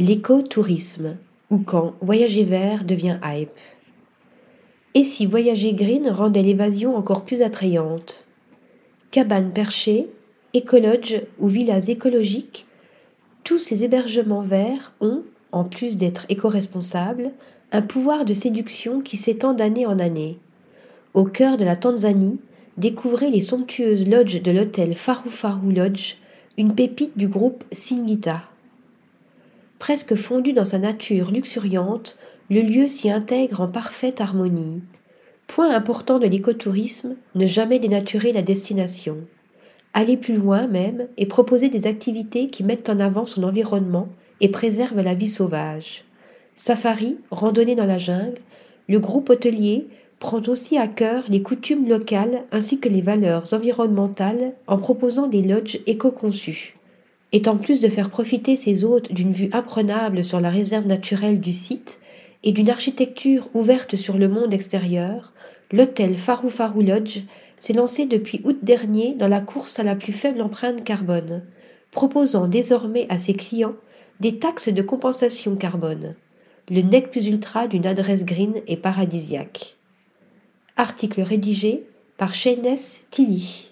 L'écotourisme, ou quand voyager vert devient hype. Et si voyager green rendait l'évasion encore plus attrayante? Cabanes perchées, écologes ou villas écologiques, tous ces hébergements verts ont, en plus d'être éco-responsables, un pouvoir de séduction qui s'étend d'année en année. Au cœur de la Tanzanie, découvrez les somptueuses lodges de l'hôtel Faru Faru Lodge, une pépite du groupe Singita. Presque fondu dans sa nature luxuriante, le lieu s'y intègre en parfaite harmonie. Point important de l'écotourisme, ne jamais dénaturer la destination. Aller plus loin même et proposer des activités qui mettent en avant son environnement et préservent la vie sauvage. Safari, randonnée dans la jungle, le groupe hôtelier prend aussi à cœur les coutumes locales ainsi que les valeurs environnementales en proposant des lodges éco-conçus. Et en plus de faire profiter ses hôtes d'une vue imprenable sur la réserve naturelle du site et d'une architecture ouverte sur le monde extérieur, l'hôtel Faru Lodge s'est lancé depuis août dernier dans la course à la plus faible empreinte carbone, proposant désormais à ses clients des taxes de compensation carbone. Le nec plus ultra d'une adresse green et paradisiaque. Article rédigé par Shayness Tilly.